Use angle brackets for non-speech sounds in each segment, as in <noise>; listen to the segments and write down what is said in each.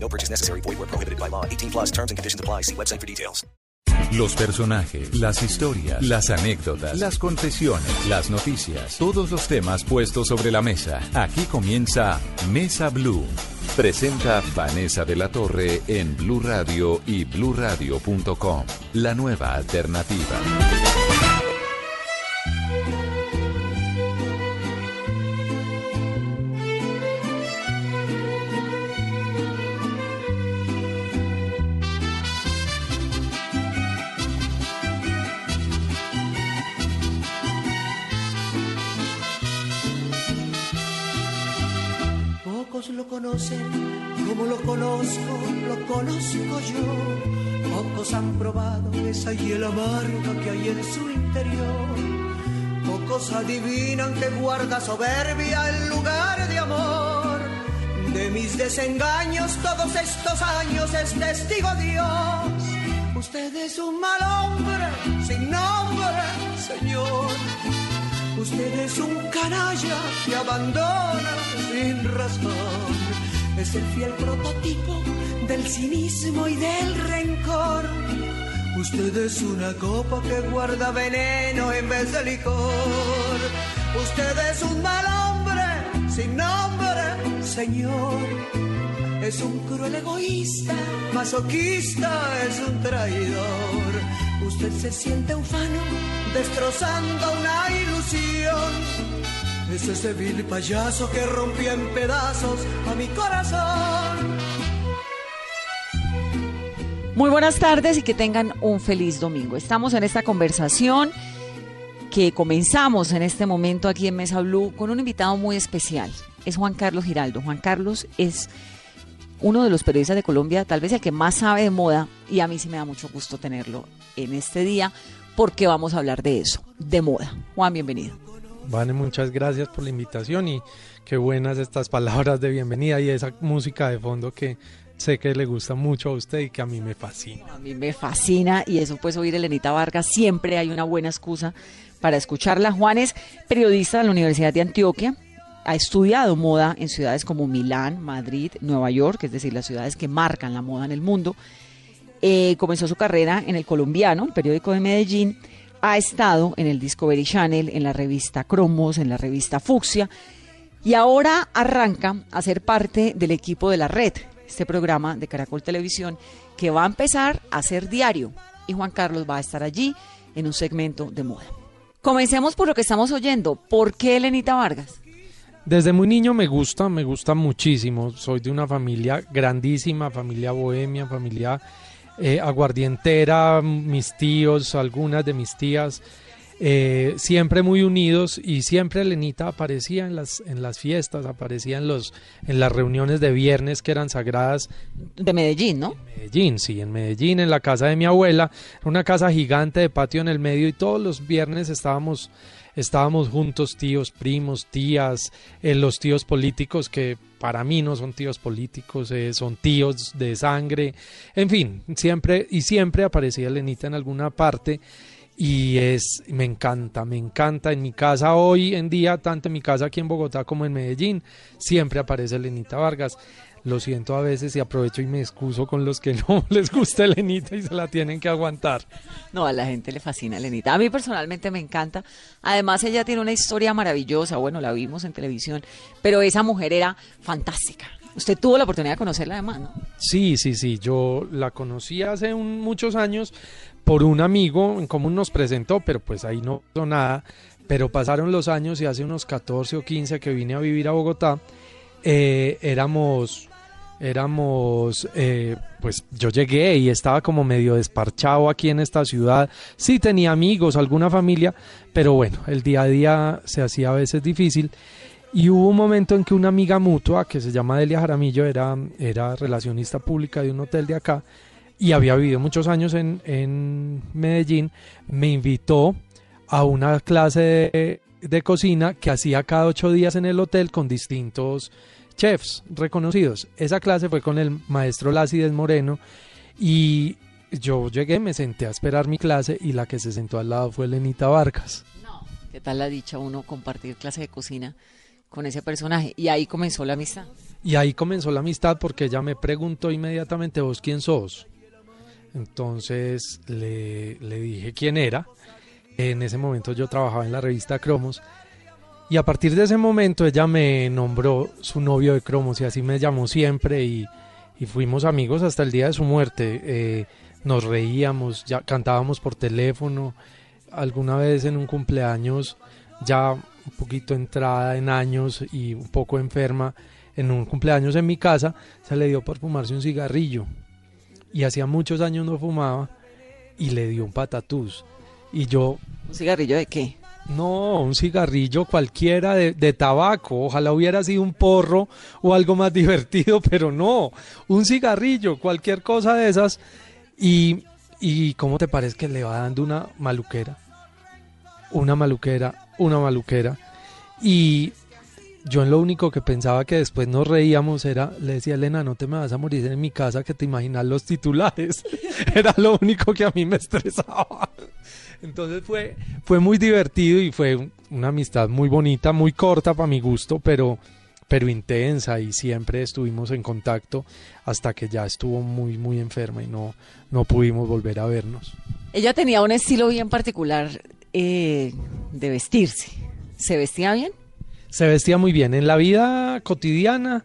No purchase necessary. Void where prohibited by law. 18 plus terms and conditions apply. See website for details. Los personajes, las historias, las anécdotas, las confesiones, las noticias, todos los temas puestos sobre la mesa. Aquí comienza Mesa Blue. Presenta Vanessa de la Torre en Blue Radio y bluradio.com. La nueva alternativa. Conocen como lo conozco, lo conozco yo. Pocos han probado esa hiel amarga que hay en su interior. Pocos adivinan que guarda soberbia en lugar de amor. De mis desengaños todos estos años es testigo Dios. Usted es un mal hombre, sin nombre, Señor. Usted es un canalla que abandona sin razón. Es el fiel prototipo del cinismo y del rencor. Usted es una copa que guarda veneno en vez de licor. Usted es un mal hombre sin nombre, señor. Es un cruel egoísta, masoquista, es un traidor. Usted se siente ufano, destrozando una ilusión. Es ese vil payaso que rompió en pedazos a mi corazón. Muy buenas tardes y que tengan un feliz domingo. Estamos en esta conversación que comenzamos en este momento aquí en Mesa Blue con un invitado muy especial. Es Juan Carlos Giraldo. Juan Carlos es uno de los periodistas de Colombia, tal vez el que más sabe de moda, y a mí sí me da mucho gusto tenerlo en este día, porque vamos a hablar de eso, de moda. Juan, bienvenido. Vane, muchas gracias por la invitación y qué buenas estas palabras de bienvenida y esa música de fondo que sé que le gusta mucho a usted y que a mí me fascina. A mí me fascina y eso pues oír Elenita Vargas, siempre hay una buena excusa para escucharla. Juan es periodista de la Universidad de Antioquia, ha estudiado moda en ciudades como Milán, Madrid, Nueva York, es decir, las ciudades que marcan la moda en el mundo. Eh, comenzó su carrera en el Colombiano, el periódico de Medellín. Ha estado en el Discovery Channel, en la revista Cromos, en la revista Fucsia. Y ahora arranca a ser parte del equipo de la red, este programa de Caracol Televisión, que va a empezar a ser diario. Y Juan Carlos va a estar allí en un segmento de moda. Comencemos por lo que estamos oyendo. ¿Por qué Elenita Vargas? Desde muy niño me gusta, me gusta muchísimo. Soy de una familia grandísima, familia bohemia, familia eh, aguardientera, mis tíos, algunas de mis tías, eh, siempre muy unidos y siempre Elenita aparecía en las, en las fiestas, aparecía en, los, en las reuniones de viernes que eran sagradas. De Medellín, ¿no? Medellín, sí, en Medellín, en la casa de mi abuela, una casa gigante de patio en el medio y todos los viernes estábamos estábamos juntos, tíos, primos, tías, eh, los tíos políticos que para mí no son tíos políticos, eh, son tíos de sangre, en fin, siempre y siempre aparecía Lenita en alguna parte y es me encanta, me encanta. En mi casa hoy en día, tanto en mi casa aquí en Bogotá como en Medellín, siempre aparece Lenita Vargas lo siento a veces y aprovecho y me excuso con los que <laughs> no les gusta Elenita y se la tienen que aguantar. No, a la gente le fascina Elenita. A mí personalmente me encanta. Además, ella tiene una historia maravillosa. Bueno, la vimos en televisión, pero esa mujer era fantástica. Usted tuvo la oportunidad de conocerla además, ¿no? Sí, sí, sí. Yo la conocí hace un, muchos años por un amigo en común nos presentó, pero pues ahí no pasó nada. Pero pasaron los años y hace unos 14 o 15 que vine a vivir a Bogotá, eh, éramos éramos, eh, pues yo llegué y estaba como medio desparchado aquí en esta ciudad. Sí tenía amigos, alguna familia, pero bueno, el día a día se hacía a veces difícil. Y hubo un momento en que una amiga mutua, que se llama Delia Jaramillo, era, era relacionista pública de un hotel de acá, y había vivido muchos años en, en Medellín, me invitó a una clase de, de cocina que hacía cada ocho días en el hotel con distintos chefs reconocidos. Esa clase fue con el maestro Lácides Moreno y yo llegué, me senté a esperar mi clase y la que se sentó al lado fue Lenita Vargas. ¿Qué tal la dicha uno compartir clase de cocina con ese personaje? Y ahí comenzó la amistad. Y ahí comenzó la amistad porque ella me preguntó inmediatamente, ¿vos quién sos? Entonces le, le dije quién era. En ese momento yo trabajaba en la revista Cromos. Y a partir de ese momento ella me nombró su novio de Cromos y así me llamó siempre y, y fuimos amigos hasta el día de su muerte. Eh, nos reíamos, ya cantábamos por teléfono. Alguna vez en un cumpleaños, ya un poquito entrada en años y un poco enferma, en un cumpleaños en mi casa, se le dio por fumarse un cigarrillo. Y hacía muchos años no fumaba y le dio un patatús. Y yo... ¿Un cigarrillo de qué? No, un cigarrillo cualquiera de, de, tabaco. Ojalá hubiera sido un porro o algo más <laughs> divertido, pero no. Un cigarrillo, cualquier cosa de esas. Y, y ¿cómo te parece que le va dando una maluquera? Una maluquera, una maluquera. Y yo en lo único que pensaba que después nos reíamos era, le decía Elena, no te me vas a morir en mi casa que te imaginas los titulares. <laughs> era lo único que a mí me estresaba. Entonces fue, fue muy divertido y fue una amistad muy bonita, muy corta para mi gusto, pero, pero intensa y siempre estuvimos en contacto hasta que ya estuvo muy, muy enferma y no, no pudimos volver a vernos. Ella tenía un estilo bien particular eh, de vestirse. ¿Se vestía bien? Se vestía muy bien. En la vida cotidiana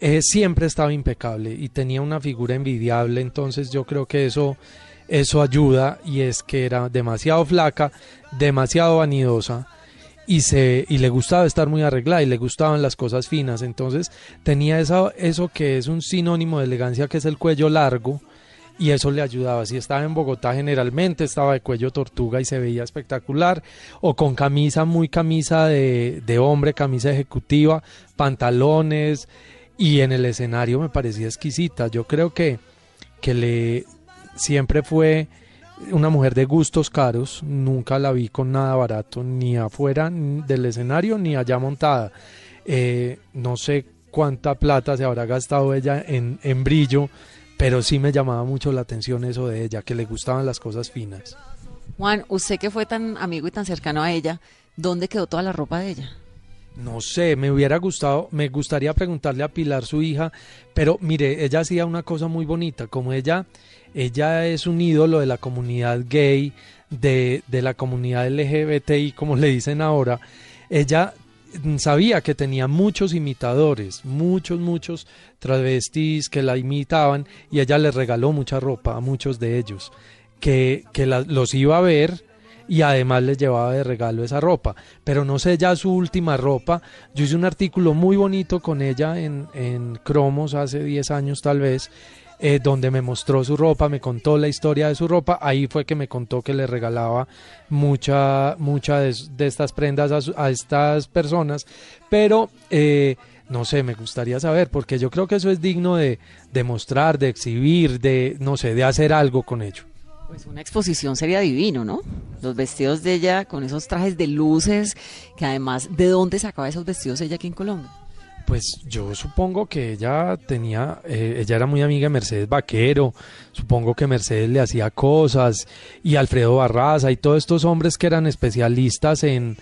eh, siempre estaba impecable y tenía una figura envidiable, entonces yo creo que eso eso ayuda y es que era demasiado flaca, demasiado vanidosa y se y le gustaba estar muy arreglada y le gustaban las cosas finas, entonces tenía eso, eso que es un sinónimo de elegancia que es el cuello largo y eso le ayudaba. Si estaba en Bogotá generalmente estaba de cuello tortuga y se veía espectacular o con camisa muy camisa de, de hombre, camisa ejecutiva, pantalones y en el escenario me parecía exquisita. Yo creo que que le siempre fue una mujer de gustos caros, nunca la vi con nada barato, ni afuera del escenario ni allá montada. Eh, no sé cuánta plata se habrá gastado ella en, en brillo, pero sí me llamaba mucho la atención eso de ella, que le gustaban las cosas finas. Juan, usted que fue tan amigo y tan cercano a ella, ¿dónde quedó toda la ropa de ella? No sé, me hubiera gustado, me gustaría preguntarle a Pilar, su hija, pero mire, ella hacía una cosa muy bonita, como ella ella es un ídolo de la comunidad gay, de, de la comunidad LGBTI, como le dicen ahora. Ella sabía que tenía muchos imitadores, muchos, muchos travestis que la imitaban y ella les regaló mucha ropa a muchos de ellos, que, que los iba a ver y además les llevaba de regalo esa ropa. Pero no sé ya su última ropa. Yo hice un artículo muy bonito con ella en, en Cromos hace 10 años tal vez eh, donde me mostró su ropa, me contó la historia de su ropa, ahí fue que me contó que le regalaba mucha, mucha de, estas prendas a, estas personas, pero eh, no sé, me gustaría saber, porque yo creo que eso es digno de, de mostrar, de exhibir, de, no sé, de hacer algo con ello. Pues una exposición sería divino, ¿no? Los vestidos de ella con esos trajes de luces, que además, ¿de dónde sacaba esos vestidos ella aquí en Colombia? Pues yo supongo que ella tenía, eh, ella era muy amiga de Mercedes Vaquero, supongo que Mercedes le hacía cosas, y Alfredo Barraza y todos estos hombres que eran especialistas en,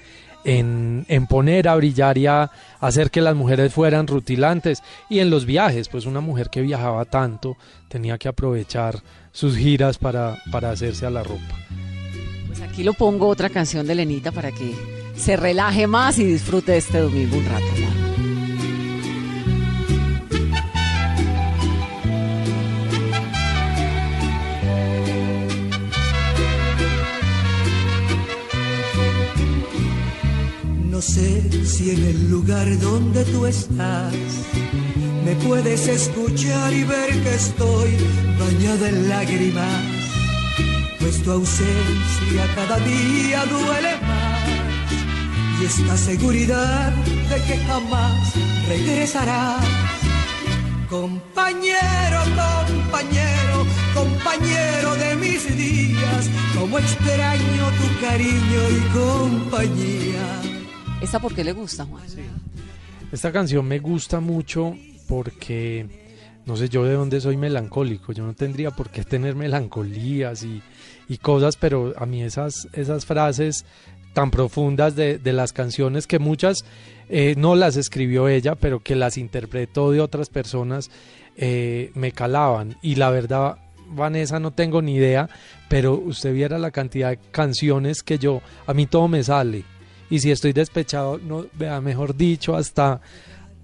en, poner a brillar y a hacer que las mujeres fueran rutilantes. Y en los viajes, pues una mujer que viajaba tanto tenía que aprovechar sus giras para, para hacerse a la ropa. Pues aquí lo pongo otra canción de Lenita para que se relaje más y disfrute este domingo un rato. No si en el lugar donde tú estás me puedes escuchar y ver que estoy bañada en lágrimas, pues tu ausencia cada día duele más y esta seguridad de que jamás regresarás. Compañero, compañero, compañero de mis días, como extraño tu cariño y compañía. ¿Esta por qué le gusta, Juan? Esta canción me gusta mucho porque, no sé, yo de dónde soy melancólico, yo no tendría por qué tener melancolías y, y cosas, pero a mí esas, esas frases tan profundas de, de las canciones que muchas eh, no las escribió ella, pero que las interpretó de otras personas, eh, me calaban. Y la verdad, Vanessa, no tengo ni idea, pero usted viera la cantidad de canciones que yo, a mí todo me sale. Y si estoy despechado, mejor dicho, hasta,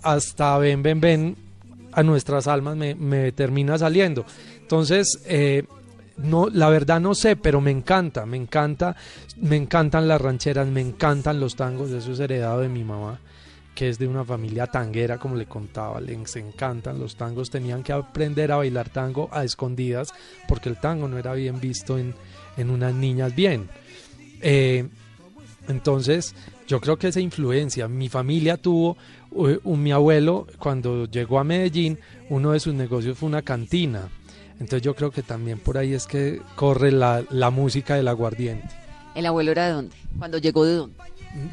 hasta ven, ven, ven, a nuestras almas me, me termina saliendo. Entonces, eh, no, la verdad no sé, pero me encanta, me encanta, me encantan las rancheras, me encantan los tangos, eso es heredado de mi mamá que es de una familia tanguera, como le contaba, les encantan los tangos, tenían que aprender a bailar tango a escondidas, porque el tango no era bien visto en, en unas niñas bien. Eh, entonces, yo creo que esa influencia, mi familia tuvo, eh, un, mi abuelo, cuando llegó a Medellín, uno de sus negocios fue una cantina. Entonces yo creo que también por ahí es que corre la, la música del aguardiente. ¿El abuelo era de dónde? ¿Cuando llegó de dónde?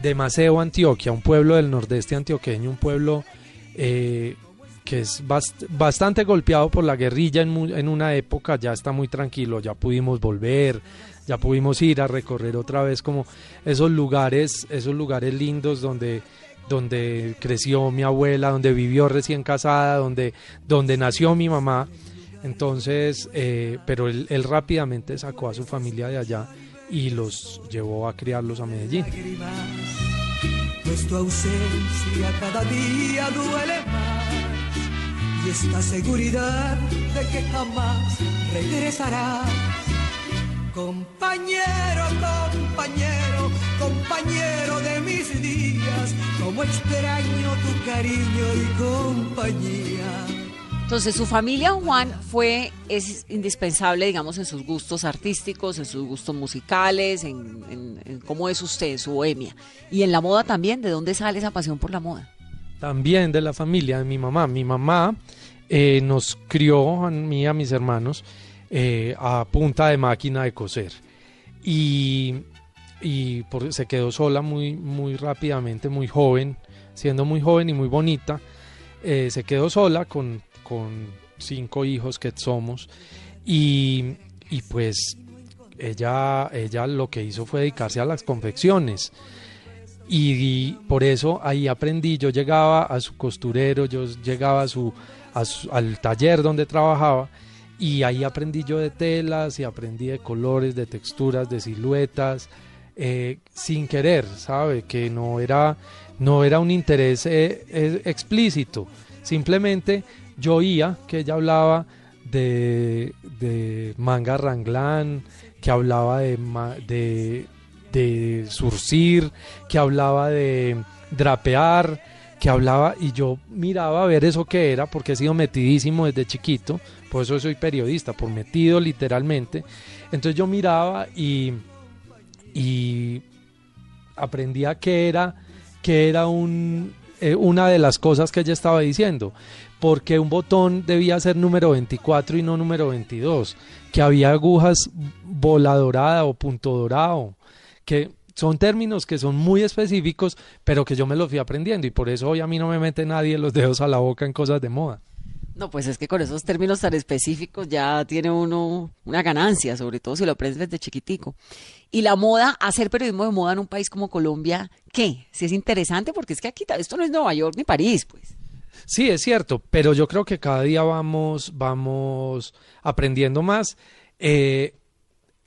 de Maceo, Antioquia, un pueblo del nordeste antioqueño, un pueblo eh, que es bast bastante golpeado por la guerrilla en, en, una época, ya está muy tranquilo, ya pudimos volver, ya pudimos ir a recorrer otra vez como esos lugares, esos lugares lindos donde donde creció mi abuela, donde vivió recién casada, donde, donde nació mi mamá. Entonces, eh, pero él, rápidamente sacó a su familia de allá y los llevó a criarlos a Medellín. Pues ausencia cada día duele más y esta seguridad de que jamás regresarás. Compañero, compañero, compañero de mis días, como extraño tu cariño y compañía. Entonces, su familia, Juan, fue, es indispensable, digamos, en sus gustos artísticos, en sus gustos musicales, en, en, en, cómo es usted, su bohemia. Y en la moda también, ¿de dónde sale esa pasión por la moda? También de la familia de mi mamá. Mi mamá eh, nos crió, a mí y a mis hermanos, eh, a punta de máquina de coser. Y, y por, se quedó sola muy, muy rápidamente, muy joven, siendo muy joven y muy bonita. Eh, se quedó sola con con cinco hijos que somos y, y pues ella, ella lo que hizo fue dedicarse a las confecciones. Y, por eso ahí aprendí, yo llegaba a su costurero, yo llegaba a su, al taller donde trabajaba y ahí aprendí yo de telas y aprendí de colores, de texturas, de siluetas, eh, sin querer, ¿sabe? Que no era, no era un interés eh, eh, explícito, simplemente yo oía que ella hablaba de, de manga ranglán, que hablaba de, de surcir, que hablaba de drapear, que hablaba y yo miraba a ver eso que era porque he sido metidísimo desde chiquito, por eso soy periodista, por metido literalmente. Entonces yo miraba y, y aprendía que era, que era un, eh, una de las cosas que ella estaba diciendo porque un botón debía ser número 24 y no número 22, que había agujas bola dorada o punto dorado, que son términos que son muy específicos, pero que yo me los fui aprendiendo y por eso hoy a mí no me mete nadie los dedos a la boca en cosas de moda. No, pues es que con esos términos tan específicos ya tiene uno una ganancia, sobre todo si lo aprendes desde chiquitico. Y la moda, hacer periodismo de moda en un país como Colombia, ¿qué? Si es interesante, porque es que aquí esto no es Nueva York ni París, pues. Sí, es cierto, pero yo creo que cada día vamos, vamos aprendiendo más. Eh,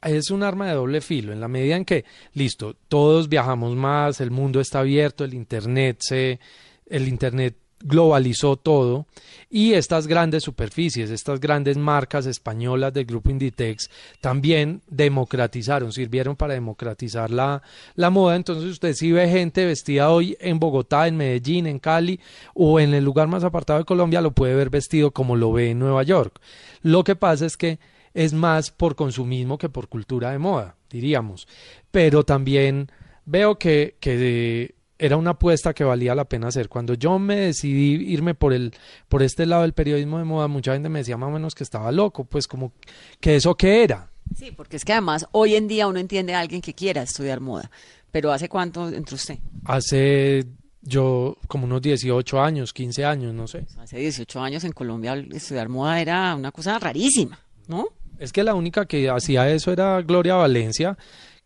es un arma de doble filo, en la medida en que, listo, todos viajamos más, el mundo está abierto, el Internet se, el Internet globalizó todo y estas grandes superficies, estas grandes marcas españolas del grupo Inditex también democratizaron, sirvieron para democratizar la, la moda. Entonces usted si ve gente vestida hoy en Bogotá, en Medellín, en Cali o en el lugar más apartado de Colombia, lo puede ver vestido como lo ve en Nueva York. Lo que pasa es que es más por consumismo que por cultura de moda, diríamos. Pero también veo que, que era una apuesta que valía la pena hacer. Cuando yo me decidí irme por el por este lado del periodismo de moda, mucha gente me decía más o menos que estaba loco, pues como que eso qué era. Sí, porque es que además hoy en día uno entiende a alguien que quiera estudiar moda. Pero ¿hace cuánto entró usted? Hace yo como unos 18 años, 15 años, no sé. Hace 18 años en Colombia estudiar moda era una cosa rarísima, ¿no? Es que la única que hacía eso era Gloria Valencia,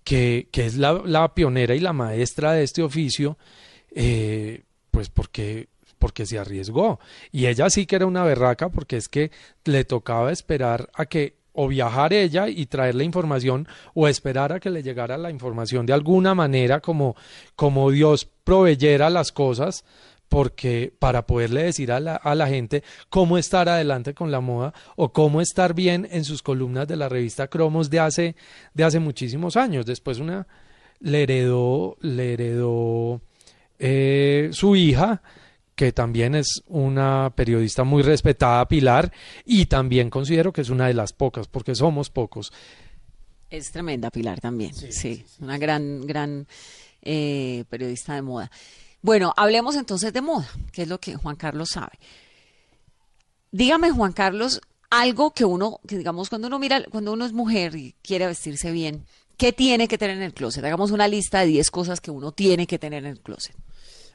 que, que es la, pionera y la maestra de este oficio, eh, pues porque porque se arriesgó. Y ella sí que era una berraca porque es que le tocaba esperar a que o viajar ella y traer la información o esperar a que le llegara la información de alguna manera como, como Dios proveyera las cosas porque para poderle decir a la, a la gente cómo estar adelante con la moda o cómo estar bien en sus columnas de la revista Cromos de hace, de hace muchísimos años. Después una le heredó, le heredó eh, su hija, que también es una periodista muy respetada, Pilar, y también considero que es una de las pocas, porque somos pocos. Es tremenda Pilar también, sí, una gran, gran eh, periodista de moda. Bueno, hablemos entonces de moda, que es lo que Juan Carlos sabe. Dígame, Juan Carlos, algo que uno, que digamos, cuando uno mira, cuando uno es mujer y quiere vestirse bien, ¿qué tiene que tener en el closet? Hagamos una lista de 10 cosas que uno tiene que tener en el closet.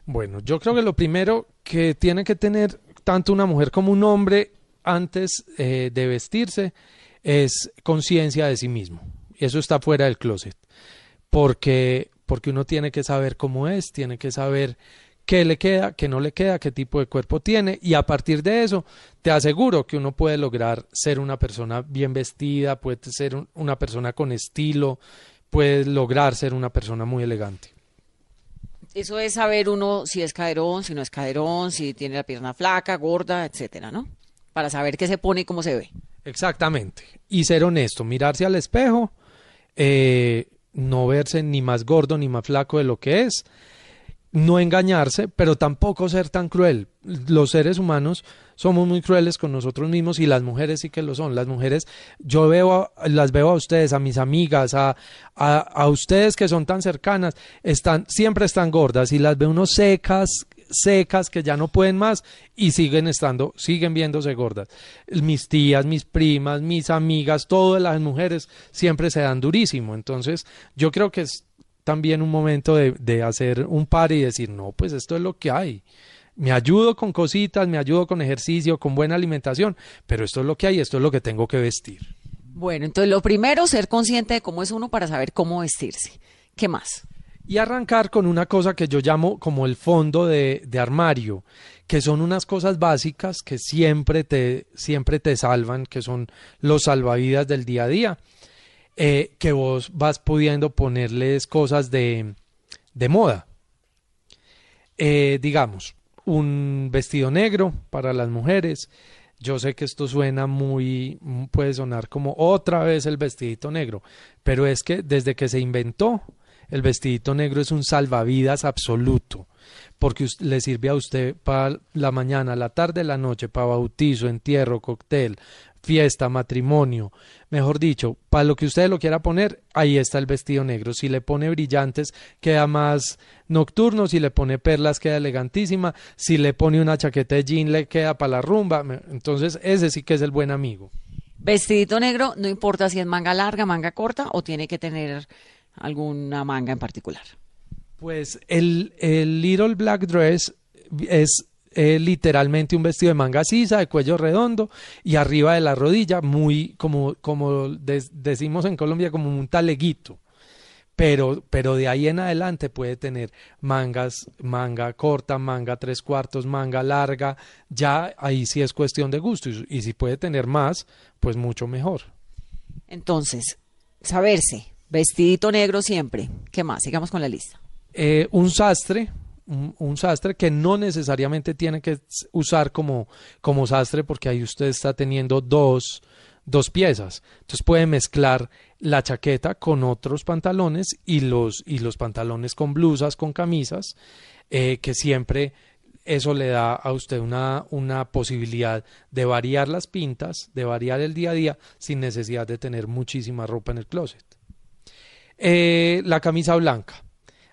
Bueno, yo creo que lo primero que tiene que tener tanto una mujer como un hombre antes eh, de vestirse es conciencia de sí mismo. Eso está fuera del closet. Porque, porque uno tiene que saber cómo es, tiene que saber qué le queda, qué no le queda, qué tipo de cuerpo tiene. Y a partir de eso, te aseguro que uno puede lograr ser una persona bien vestida, puede ser una persona con estilo, puede lograr ser una persona muy elegante. Eso es saber uno si es caderón, si no es caderón, si tiene la pierna flaca, gorda, etcétera, ¿no? Para saber qué se pone y cómo se ve. Exactamente. Y ser honesto, mirarse al espejo, eh, no verse ni más gordo ni más flaco de lo que es, no engañarse, pero tampoco ser tan cruel. Los seres humanos somos muy crueles con nosotros mismos y las mujeres sí que lo son. Las mujeres, yo veo, las veo a ustedes, a mis amigas, a, a, a ustedes que son tan cercanas, están, siempre están gordas y las veo unos secas, secas que ya no pueden más y siguen estando, siguen viéndose gordas. Mis tías, mis primas, mis amigas, todas las mujeres siempre se dan durísimo. Entonces, yo creo que es también un momento de, de hacer un par y decir, no, pues esto es lo que hay. Me ayudo con cositas, me ayudo con ejercicio, con buena alimentación, pero esto es lo que hay, esto es lo que tengo que vestir. Bueno, entonces lo primero, ser consciente de cómo es uno para saber cómo vestirse. ¿Qué más? Y arrancar con una cosa que yo llamo como el fondo de, de armario, que son unas cosas básicas que siempre te, siempre te salvan, que son los salvavidas del día a día eh, que vos vas pudiendo ponerles cosas de, de moda. Eh, digamos, un vestido negro para las mujeres. Yo sé que esto suena muy, puede sonar como otra vez el vestidito negro, pero es que desde que se inventó, el vestidito negro es un salvavidas absoluto, porque le sirve a usted para la mañana, la tarde, la noche, para bautizo, entierro, cóctel, fiesta, matrimonio, mejor dicho, para lo que usted lo quiera poner, ahí está el vestido negro. Si le pone brillantes, queda más nocturno, si le pone perlas, queda elegantísima, si le pone una chaqueta de jean, le queda para la rumba. Entonces, ese sí que es el buen amigo. Vestidito negro, no importa si es manga larga, manga corta o tiene que tener alguna manga en particular. Pues el, el Little Black Dress es eh, literalmente un vestido de manga sisa, de cuello redondo y arriba de la rodilla, muy como, como decimos en Colombia, como un taleguito. Pero, pero de ahí en adelante puede tener mangas, manga corta, manga tres cuartos, manga larga, ya ahí sí es cuestión de gusto y, y si puede tener más, pues mucho mejor. Entonces, saberse, vestidito negro siempre. ¿Qué más? Sigamos con la lista. Eh, un sastre, un, sastre que no necesariamente tiene que usar como, como sastre porque ahí usted está teniendo dos, dos piezas. Entonces puede mezclar la chaqueta con otros pantalones y los, y los pantalones con blusas, con camisas, eh, que siempre eso le da a usted una, una posibilidad de variar las pintas, de variar el día a día sin necesidad de tener muchísima ropa en el closet. Eh, la camisa blanca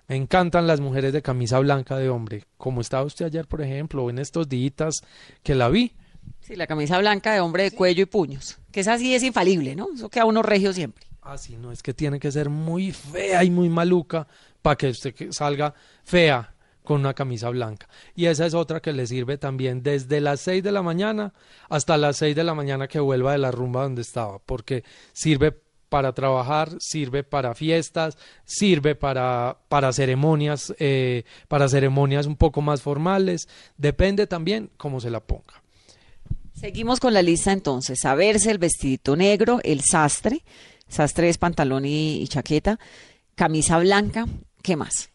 Me encantan las mujeres de camisa blanca de hombre, como estaba usted ayer, por ejemplo, en estos días que la vi. Sí, la camisa blanca de hombre de cuello y puños, que esa sí es infalible, ¿no? Eso queda uno regio siempre. Ah, sí, no, es que tiene que ser muy fea y muy maluca para que usted salga fea con una camisa blanca. Y esa es otra que le sirve también desde las 6 de la mañana hasta las 6 de la mañana que vuelva de la rumba donde estaba, porque sirve para trabajar, sirve para fiestas, sirve para, para ceremonias, eh, para ceremonias un poco más formales, depende también cómo se la ponga. Seguimos con la lista entonces, saberse el vestidito negro, el sastre, sastre es pantalón y chaqueta, camisa blanca, ¿qué más?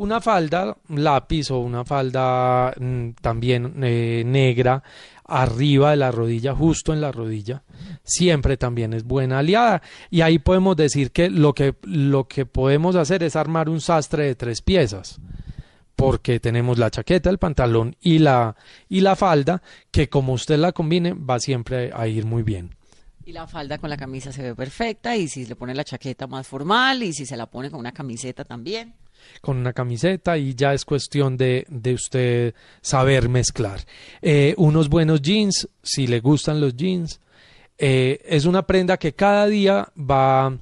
Una falda lápiz o una falda mm, también eh, negra arriba de la rodilla, justo en la rodilla, siempre también es buena aliada. Y ahí podemos decir que lo que, lo que podemos hacer es armar un sastre de tres piezas porque tenemos la chaqueta, el pantalón y la, y la falda, que como usted la combine va siempre a ir muy bien. Y la falda con la camisa se ve perfecta y si le pone la chaqueta más formal y si se la pone con una camiseta también. Con una camiseta y ya es cuestión de, de usted saber mezclar. Eh, unos buenos jeans, si le gustan los jeans, eh, es una prenda que cada día va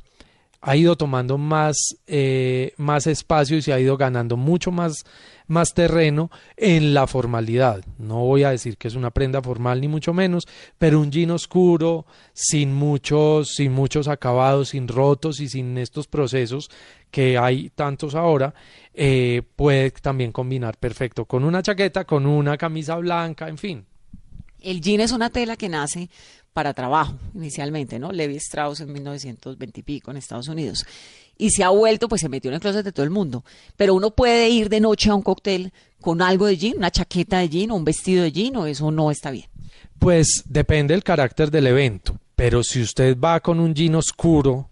ha ido tomando más, eh, más espacio y se ha ido ganando mucho más, más terreno en la formalidad. No voy a decir que es una prenda formal ni mucho menos, pero un jean oscuro, sin muchos, sin muchos acabados, sin rotos y sin estos procesos que hay tantos ahora, eh, puede también combinar perfecto con una chaqueta, con una camisa blanca, en fin. El jean es una tela que nace para trabajo inicialmente, ¿no? Levi Strauss en 1920 y pico en Estados Unidos. Y se ha vuelto, pues se metió en el closet de todo el mundo. Pero uno puede ir de noche a un cóctel con algo de jean, una chaqueta de jean o un vestido de jean, o eso no está bien. Pues depende del carácter del evento. Pero si usted va con un jean oscuro,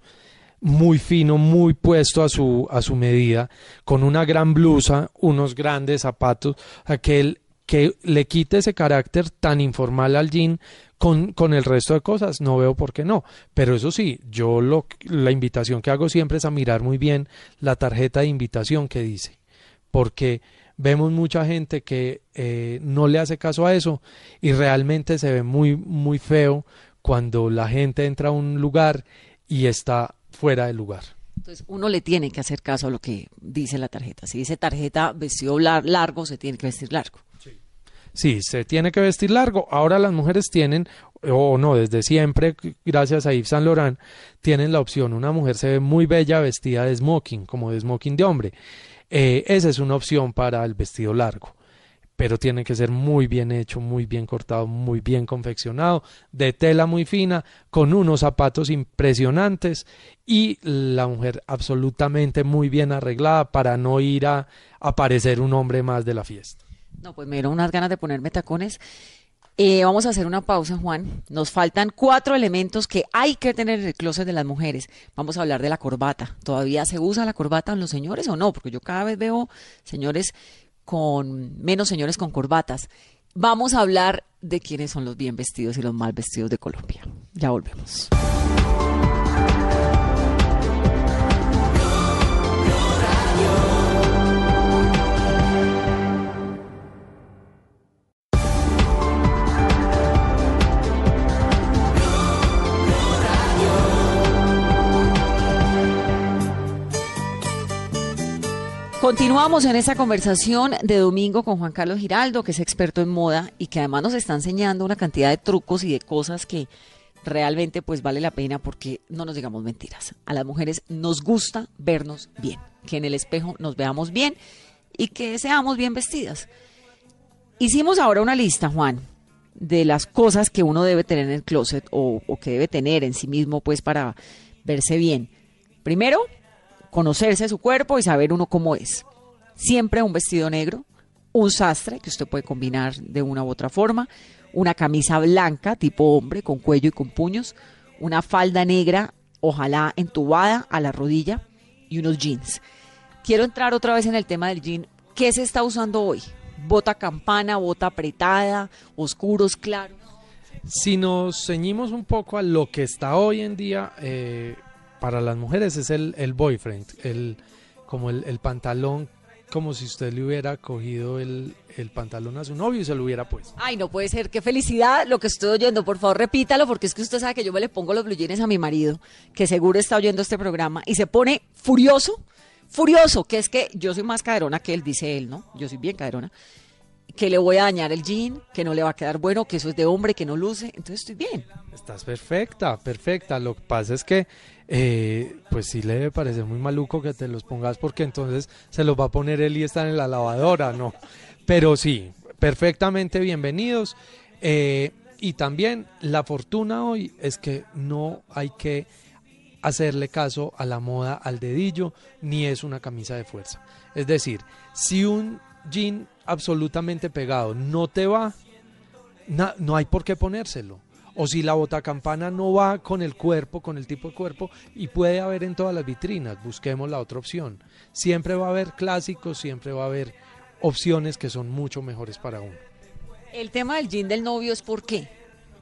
muy fino, muy puesto a su, a su medida, con una gran blusa, unos grandes zapatos, aquel que le quite ese carácter tan informal al jean con, con, el resto de cosas, no veo por qué no. Pero eso sí, yo lo, la invitación que hago siempre es a mirar muy bien la tarjeta de invitación que dice, porque vemos mucha gente que eh, no le hace caso a eso y realmente se ve muy, muy feo cuando la gente entra a un lugar y está fuera del lugar. Entonces uno le tiene que hacer caso a lo que dice la tarjeta. Si dice tarjeta vestido largo, se tiene que vestir largo. Sí, se tiene que vestir largo. Ahora las mujeres tienen, o no, desde siempre, gracias a Yves Saint Laurent, tienen la opción. Una mujer se ve muy bella vestida de smoking, como de smoking de hombre. Eh, esa es una opción para el vestido largo. Pero tiene que ser muy bien hecho, muy bien cortado, muy bien confeccionado, de tela muy fina, con unos zapatos impresionantes y la mujer absolutamente muy bien arreglada para no ir a aparecer un hombre más de la fiesta. No, pues me dieron unas ganas de ponerme tacones. Eh, vamos a hacer una pausa, Juan. Nos faltan cuatro elementos que hay que tener en el closet de las mujeres. Vamos a hablar de la corbata. ¿Todavía se usa la corbata en los señores o no? Porque yo cada vez veo señores con menos señores con corbatas. Vamos a hablar de quiénes son los bien vestidos y los mal vestidos de Colombia. Ya volvemos. Continuamos en esta conversación de domingo con Juan Carlos Giraldo, que es experto en moda y que además nos está enseñando una cantidad de trucos y de cosas que realmente pues vale la pena porque no nos digamos mentiras. A las mujeres nos gusta vernos bien, que en el espejo nos veamos bien y que seamos bien vestidas. Hicimos ahora una lista, Juan, de las cosas que uno debe tener en el closet o, o que debe tener en sí mismo pues para verse bien. Primero, conocerse su cuerpo y saber uno cómo es. Siempre un vestido negro, un sastre que usted puede combinar de una u otra forma, una camisa blanca tipo hombre con cuello y con puños, una falda negra, ojalá entubada a la rodilla y unos jeans. Quiero entrar otra vez en el tema del jean. ¿Qué se está usando hoy? ¿Bota campana, bota apretada, oscuros, claros? Si nos ceñimos un poco a lo que está hoy en día, eh, para las mujeres es el, el boyfriend, el, como el, el pantalón como si usted le hubiera cogido el, el, pantalón a su novio y se lo hubiera puesto. Ay, no puede ser, qué felicidad lo que estoy oyendo. Por favor, repítalo, porque es que usted sabe que yo me le pongo los blue a mi marido, que seguro está oyendo este programa, y se pone furioso, furioso, que es que yo soy más caderona que él, dice él, ¿no? Yo soy bien caderona. Que le voy a dañar el jean, que no le va a quedar bueno, que eso es de hombre, que no luce. Entonces estoy bien. Estás perfecta, perfecta. Lo que pasa es que eh, pues sí le debe parecer muy maluco que te los pongas porque entonces se los va a poner él y están en la lavadora, ¿no? Pero sí, perfectamente bienvenidos. Eh, y también la fortuna hoy es que no hay que hacerle caso a la moda al dedillo, ni es una camisa de fuerza. Es decir, si un jean absolutamente pegado no te va, no hay por qué ponérselo o si la botacampana no va con el cuerpo, con el tipo de cuerpo, y puede haber en todas las vitrinas, busquemos la otra opción. Siempre va a haber clásicos, siempre va a haber opciones que son mucho mejores para uno. El tema del jean del novio es por qué.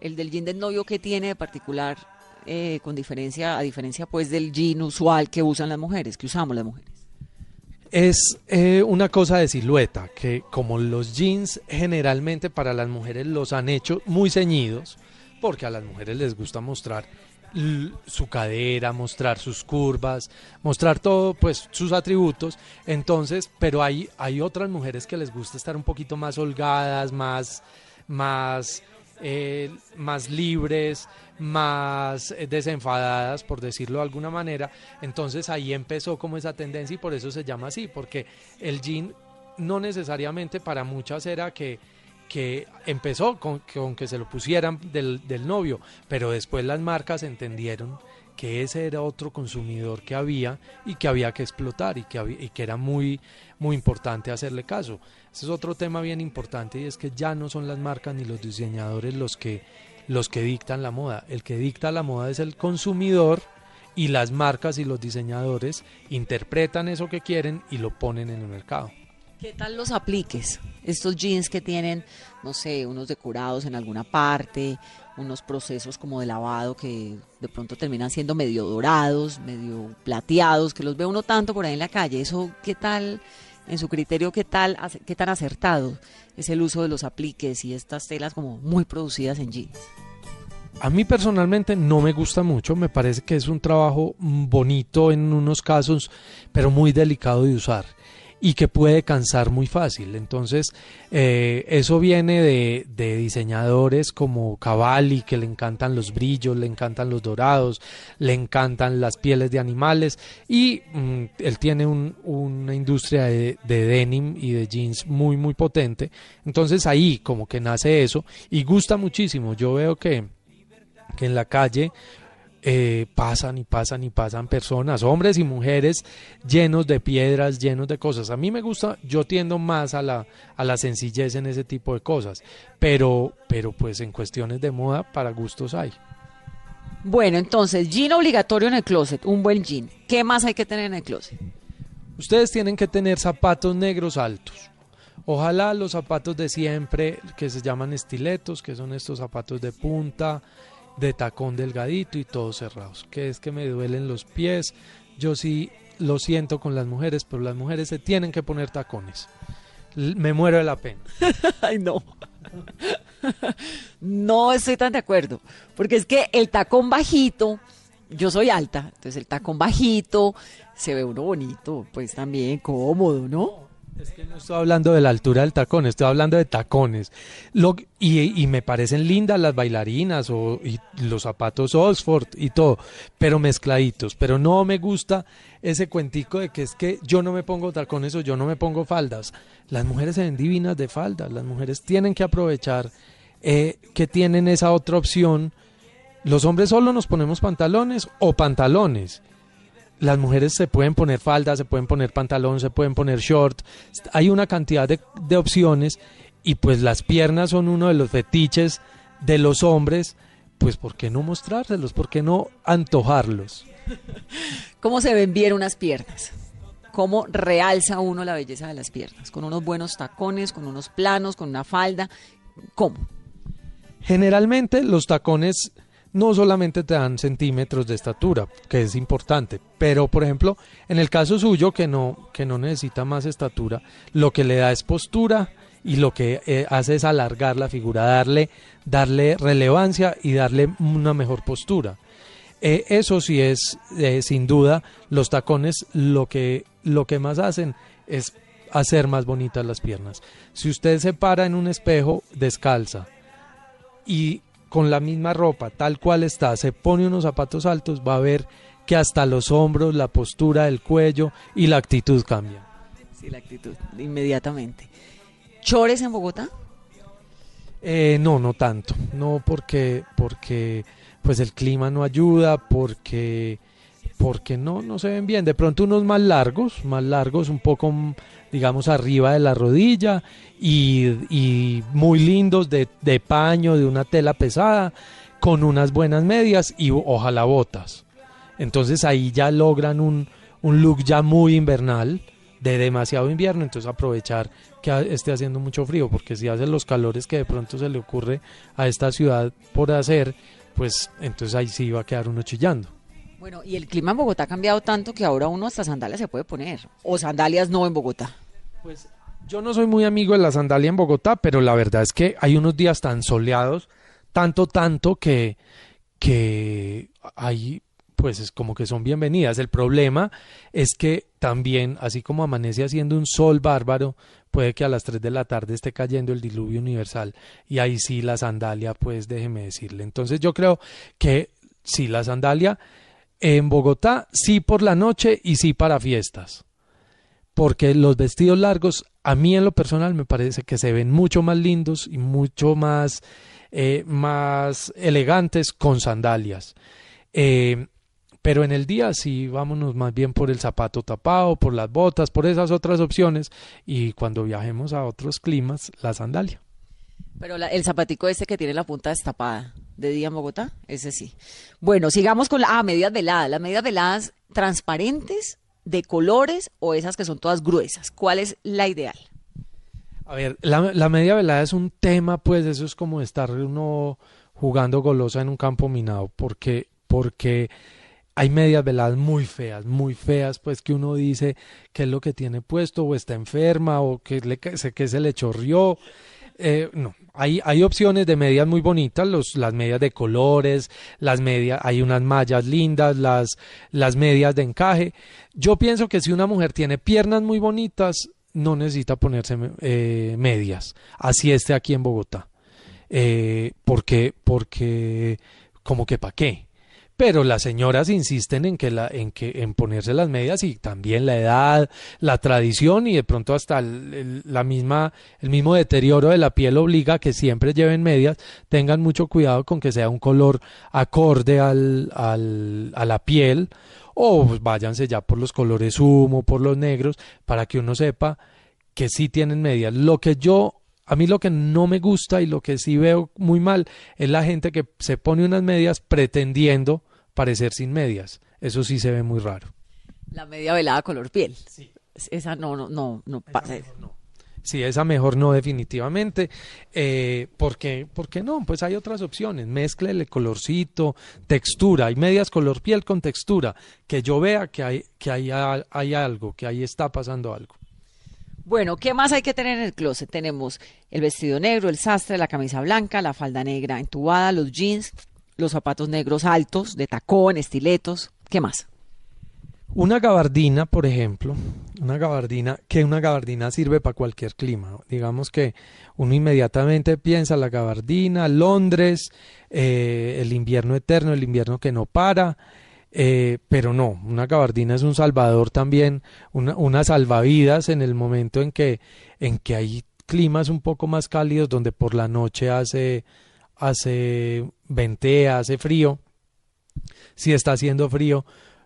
El del jean del novio que tiene de particular, eh, con diferencia, a diferencia pues del jean usual que usan las mujeres, que usamos las mujeres. Es eh, una cosa de silueta, que como los jeans generalmente para las mujeres los han hecho muy ceñidos, porque a las mujeres les gusta mostrar su cadera, mostrar sus curvas, mostrar todo, pues sus atributos. Entonces, pero hay, hay otras mujeres que les gusta estar un poquito más holgadas, más, más, eh, más libres, más eh, desenfadadas, por decirlo de alguna manera. Entonces ahí empezó como esa tendencia y por eso se llama así, porque el jean no necesariamente para muchas era que que empezó con, que se lo pusieran del, novio, pero después las marcas entendieron que ese era otro consumidor que había y que había que explotar y que, y que era muy, muy importante hacerle caso. Ese es otro tema bien importante y es que ya no son las marcas ni los diseñadores los que, los que dictan la moda. El que dicta la moda es el consumidor y las marcas y los diseñadores interpretan eso que quieren y lo ponen en el mercado. ¿Qué tal los apliques? Estos jeans que tienen, no sé, unos decorados en alguna parte, unos procesos como de lavado que de pronto terminan siendo medio dorados, medio plateados, que los ve uno tanto por ahí en la calle. ¿Eso qué tal, en su criterio, qué tal, qué tan acertado es el uso de los apliques y estas telas como muy producidas en jeans? A mí personalmente no me gusta mucho, me parece que es un trabajo bonito en unos casos, pero muy delicado de usar y que puede cansar muy fácil. Entonces, eh, eso viene de, diseñadores como Cavalli, que le encantan los brillos, le encantan los dorados, le encantan las pieles de animales y mm, él tiene una industria de, de, denim y de jeans muy, muy potente. Entonces ahí como que nace eso y gusta muchísimo. Yo veo que, que en la calle eh, pasan y pasan y pasan personas, hombres y mujeres llenos de piedras, llenos de cosas. A mí me gusta, yo tiendo más a la, a la sencillez en ese tipo de cosas, pero, pero pues en cuestiones de moda para gustos hay. Bueno, entonces, jean obligatorio en el closet, un buen jean. ¿Qué más hay que tener en el closet? Ustedes tienen que tener zapatos negros altos. Ojalá los zapatos de siempre, que se llaman estiletos, que son estos zapatos de punta, de tacón delgadito y todos cerrados, que es que me duelen los pies. Yo sí lo siento con las mujeres, pero las mujeres se tienen que poner tacones. me muero de la pena. <laughs> Ay, no. <laughs> no estoy tan de acuerdo, porque es que el tacón bajito, yo soy alta, entonces el tacón bajito se ve uno bonito, pues también cómodo, ¿no? Es que no estoy hablando de la altura del tacón, estoy hablando de tacones. Lo, y, me parecen lindas las bailarinas o y los zapatos Oxford y todo, pero mezcladitos. Pero no me gusta ese cuentico de que es que yo no me pongo tacones o yo no me pongo faldas. Las mujeres se ven divinas de faldas, las mujeres tienen que aprovechar eh, que tienen esa otra opción. Los hombres solo nos ponemos pantalones o pantalones las mujeres se pueden poner faldas, se pueden poner pantalón, se pueden poner short. Hay una cantidad de, de opciones y pues las piernas son uno de los fetiches de los hombres. Pues ¿por qué no mostrárselos? ¿Por qué no antojarlos? ¿Cómo se ven bien unas piernas? ¿Cómo realza uno la belleza de las piernas? ¿Con unos buenos tacones, con unos planos, con una falda? ¿Cómo? Generalmente los tacones no solamente te dan centímetros de estatura, que es importante, pero por ejemplo, en el caso suyo que no que no necesita más estatura, lo que le da es postura y lo que eh, hace es alargar la figura, darle darle relevancia y darle una mejor postura. Eh, eso sí es eh, sin duda los tacones lo que lo que más hacen es hacer más bonitas las piernas. Si usted se para en un espejo descalza y con la misma ropa, tal cual está, se pone unos zapatos altos, va a ver que hasta los hombros, la postura del cuello y la actitud cambian. Sí, la actitud, inmediatamente. ¿Chores en Bogotá? Eh, no, no tanto. No porque, porque pues el clima no ayuda, porque porque no, no se ven bien. De pronto unos más largos, más largos, un poco, digamos, arriba de la rodilla y, muy lindos de, de, paño, de una tela pesada, con unas buenas medias y ojalá botas. Entonces ahí ya logran un, un look ya muy invernal, de demasiado invierno, entonces aprovechar que esté haciendo mucho frío, porque si hace los calores que de pronto se le ocurre a esta ciudad por hacer, pues entonces ahí sí va a quedar uno chillando. Bueno, y el clima en Bogotá ha cambiado tanto que ahora uno hasta sandalias se puede poner. O sandalias no en Bogotá. Pues yo no soy muy amigo de la sandalia en Bogotá, pero la verdad es que hay unos días tan soleados, tanto, tanto que, que hay, pues es como que son bienvenidas. El problema es que también, así como amanece haciendo un sol bárbaro, puede que a las 3 de la tarde esté cayendo el diluvio universal y ahí sí la sandalia, pues déjeme decirle. Entonces yo creo que sí, la sandalia en Bogotá sí por la noche y sí para fiestas. Porque los vestidos largos, a mí en lo personal me parece que se ven mucho más lindos y mucho más, eh, más elegantes con sandalias. Eh, pero en el día sí vámonos más bien por el zapato tapado, por las botas, por esas otras opciones y cuando viajemos a otros climas, la sandalia. Pero el zapatico ese que tiene la punta destapada de día en Bogotá, ese sí. Bueno, sigamos con la ah, medidas veladas. Las medidas veladas transparentes, de colores o esas que son todas gruesas. ¿Cuál es la ideal? A ver, la, media velada es un tema, pues eso es como estar uno jugando golosa en un campo minado, porque, porque hay medias veladas muy feas, muy feas, pues que uno dice qué es lo que tiene puesto, o está enferma, o que, le, que se le chorrió. Eh, no, hay, hay opciones de medias muy bonitas, los, las medias de colores, las medias, hay unas mallas lindas, las, las medias de encaje. Yo pienso que si una mujer tiene piernas muy bonitas, no necesita ponerse eh, medias, así esté aquí en Bogotá. Eh, porque, porque, como que para qué pero las señoras insisten en que la, en que en ponerse las medias y también la edad, la tradición y de pronto hasta el, la misma el mismo deterioro de la piel obliga a que siempre lleven medias, tengan mucho cuidado con que sea un color acorde al, al a la piel o pues váyanse ya por los colores humo, por los negros para que uno sepa que sí tienen medias. Lo que yo a mí lo que no me gusta y lo que sí veo muy mal es la gente que se pone unas medias pretendiendo parecer sin medias. Eso sí se ve muy raro. La media velada color piel. Sí. Esa no, no, no, no pasa. Sí, esa mejor no definitivamente. Eh, porque, porque no, pues hay otras opciones. Mézclele colorcito, textura. Hay medias color piel con textura. Que yo vea que hay, que hay, hay algo, que ahí está pasando algo. Bueno, ¿qué más hay que tener en el closet? Tenemos el vestido negro, el sastre, la camisa blanca, la falda negra entubada, los jeans, los zapatos negros altos, de tacón, estiletos. ¿Qué más? Una gabardina, por ejemplo, una gabardina, que una gabardina sirve para cualquier clima. Digamos que uno inmediatamente piensa la gabardina, Londres, eh, el invierno eterno, el invierno que no para, eh, pero no, una gabardina es un salvador también, una, salvavidas en el momento en que, en que hay climas un poco más cálidos donde por la noche hace, hace ventea, hace frío. Si está haciendo frío,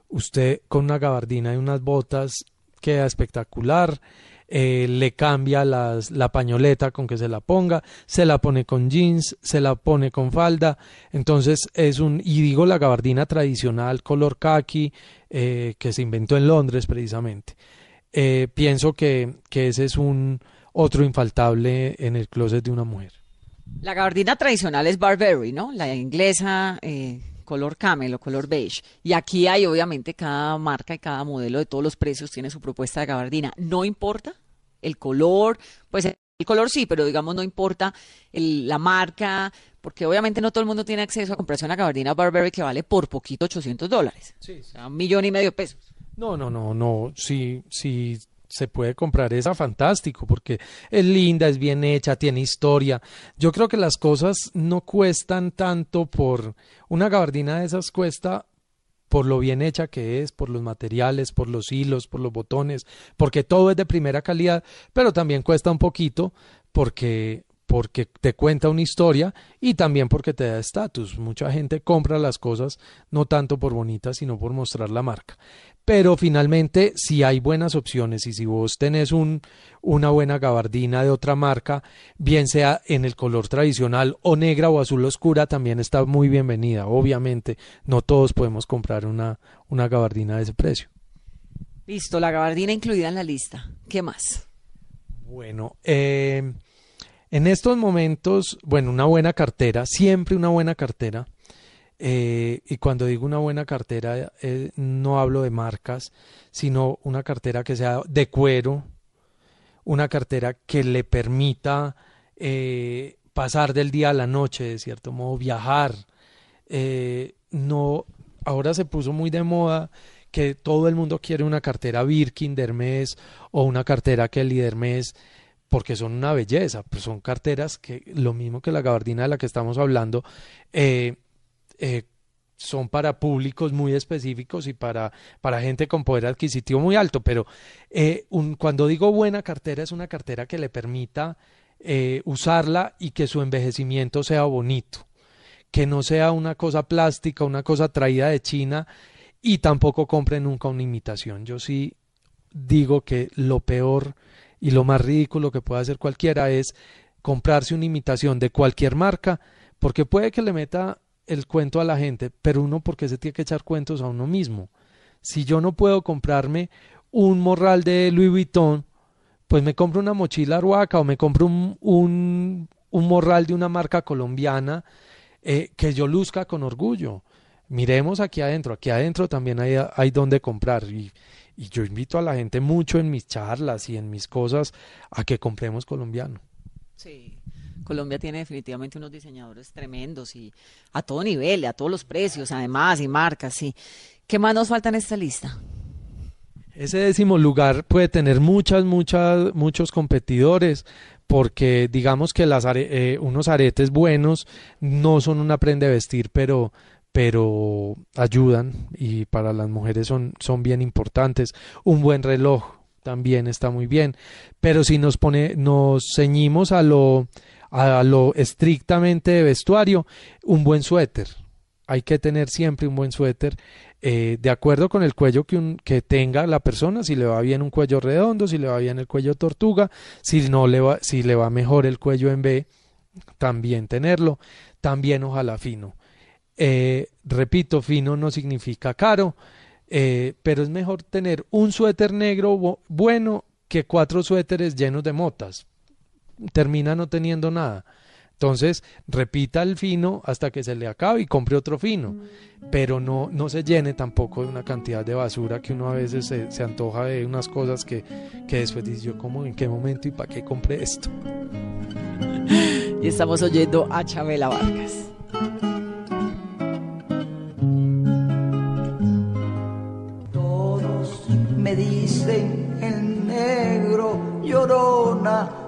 usted con una gabardina y unas botas queda espectacular. Eh, le cambia las, la pañoleta con que se la ponga, se la pone con jeans, se la pone con falda, entonces es un, y digo la gabardina tradicional color khaki eh, que se inventó en Londres precisamente. Eh, pienso que, que ese es un otro infaltable en el closet de una mujer. La gabardina tradicional es Barberry, ¿no? La inglesa, eh, color camel o color beige. Y aquí hay, obviamente, cada marca y cada modelo de todos los precios tiene su propuesta de gabardina. No importa el color, pues el color sí, pero digamos no importa el- la marca, porque obviamente no todo el mundo tiene acceso a comprarse una gabardina Burberry que vale por poquito 800 dólares. Sí, O sea, un millón y medio de pesos. No, no, no, no. Si, si se puede comprar esa, fantástico, porque es linda, es bien hecha, tiene historia. Yo creo que las cosas no cuestan tanto por. Una gabardina de esas cuesta por lo bien hecha que es, por los materiales, por los hilos, por los botones, porque todo es de primera calidad, pero también cuesta un poquito porque porque te cuenta una historia y también porque te da estatus. Mucha gente compra las cosas no tanto por bonitas, sino por mostrar la marca. Pero finalmente, si hay buenas opciones y si vos tenés un, una buena gabardina de otra marca, bien sea en el color tradicional o negra o azul oscura, también está muy bienvenida. Obviamente, no todos podemos comprar una, una gabardina de ese precio. Listo, la gabardina incluida en la lista. ¿Qué más? Bueno, eh, en estos momentos, bueno, una buena cartera, siempre una buena cartera. Eh, y cuando digo una buena cartera, eh, no hablo de marcas, sino una cartera que sea de cuero, una cartera que le permita eh, pasar del día a la noche, de cierto modo, viajar. Eh, no, ahora se puso muy de moda que todo el mundo quiere una cartera Birkin de Hermes o una cartera Kelly de Hermes porque son una belleza, pues son carteras que lo mismo que la gabardina de la que estamos hablando, eh, eh, son para públicos muy específicos y para, para gente con poder adquisitivo muy alto, pero eh, cuando digo buena cartera es una cartera que le permita eh, usarla y que su envejecimiento sea bonito, que no sea una cosa plástica, una cosa traída de China y tampoco compre nunca una imitación. Yo sí digo que lo peor y lo más ridículo que puede hacer cualquiera es comprarse una imitación de cualquier marca, porque puede que le meta el cuento a la gente, pero uno porque se tiene que echar cuentos a uno mismo. Si yo no puedo comprarme un morral de Louis Vuitton, pues me compro una mochila Arhuaca o me compro un, un, un morral de una marca colombiana eh, que yo luzca con orgullo. Miremos aquí adentro, aquí adentro también hay, hay donde comprar y, y yo invito a la gente mucho en mis charlas y en mis cosas a que compremos colombiano. Sí. Colombia tiene definitivamente unos diseñadores tremendos y a todo nivel, a todos los precios, además, y marcas, sí. ¿Qué más nos falta en esta lista? Ese décimo lugar puede tener muchas, muchas, muchos competidores, porque digamos que las are- eh, unos aretes buenos no son una prenda de vestir, pero, pero ayudan y para las mujeres son, son bien importantes. Un buen reloj también está muy bien, pero si nos pone, nos ceñimos a lo, a lo estrictamente de vestuario, un buen suéter. Hay que tener siempre un buen suéter eh, de acuerdo con el cuello que, un- que tenga la persona, si le va bien un cuello redondo, si le va bien el cuello tortuga, si no le va, si le va mejor el cuello en B, también tenerlo, también ojalá fino. Eh, repito, fino no significa caro, eh, pero es mejor tener un suéter negro bueno que cuatro suéteres llenos de motas. Termina no teniendo nada. Entonces, repita el fino hasta que se le acabe y compre otro fino, pero no, no se llene tampoco de una cantidad de basura que uno a veces se, se antoja de unas cosas que, que después dice yo, ¿cómo, en qué momento y para qué compré esto? <laughs> Y estamos oyendo a Chabela Vargas. Todos me dicen el negro, llorona,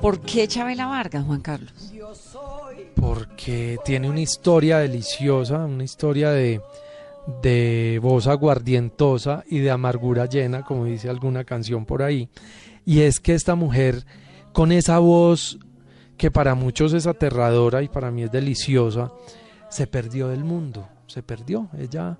¿Por qué Chabela Vargas, Juan Carlos? Porque tiene una historia deliciosa, una historia de, de voz aguardientosa y de amargura llena, como dice alguna canción por ahí. Y es que esta mujer, con esa voz que para muchos es aterradora y para mí es deliciosa, se perdió del mundo, se perdió. Ella,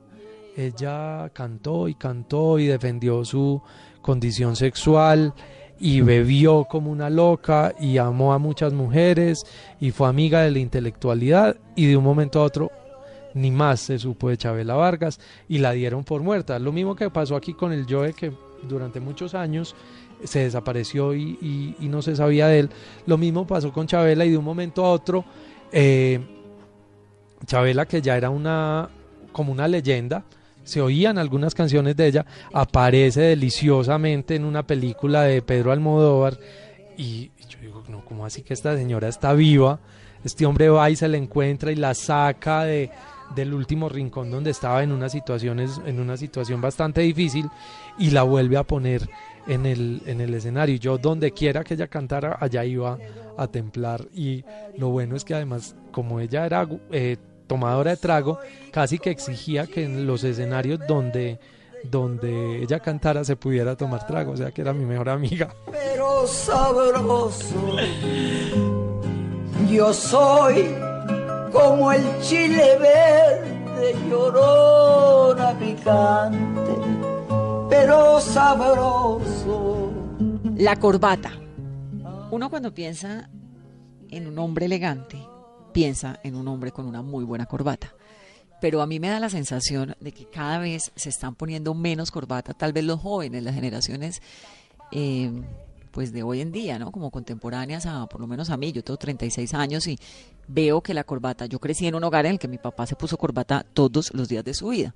ella cantó y cantó y defendió su condición sexual y bebió como una loca y amó a muchas mujeres y fue amiga de la intelectualidad y de un momento a otro ni más se supo de Chabela Vargas y la dieron por muerta. Lo mismo que pasó aquí con el Joe que durante muchos años se desapareció y, no se sabía de él. Lo mismo pasó con Chabela y de un momento a otro eh, Chabela que ya era una como una leyenda se oían algunas canciones de ella, aparece deliciosamente en una película de Pedro Almodóvar y, yo digo, no, ¿cómo así que esta señora está viva? Este hombre va y se la encuentra y la saca de, del último rincón donde estaba en una situación, en una situación bastante difícil y la vuelve a poner en el, en el escenario. Yo donde quiera que ella cantara, allá iba a templar y lo bueno es que además como ella era eh, tomadora de trago, casi que exigía que en los escenarios donde, donde ella cantara se pudiera tomar trago, o sea que era mi mejor amiga. Pero sabroso, yo soy como el chile verde, llorona picante, pero sabroso. La corbata. Uno cuando piensa en un hombre elegante, piensa en un hombre con una muy buena corbata. Pero a mí me da la sensación de que cada vez se están poniendo menos corbata, tal vez los jóvenes, las generaciones eh, pues de hoy en día, ¿no? Como contemporáneas a, por lo menos a mí, yo tengo 36 años y veo que la corbata, yo crecí en un hogar en el que mi papá se puso corbata todos los días de su vida.